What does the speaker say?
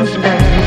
heaven's earth.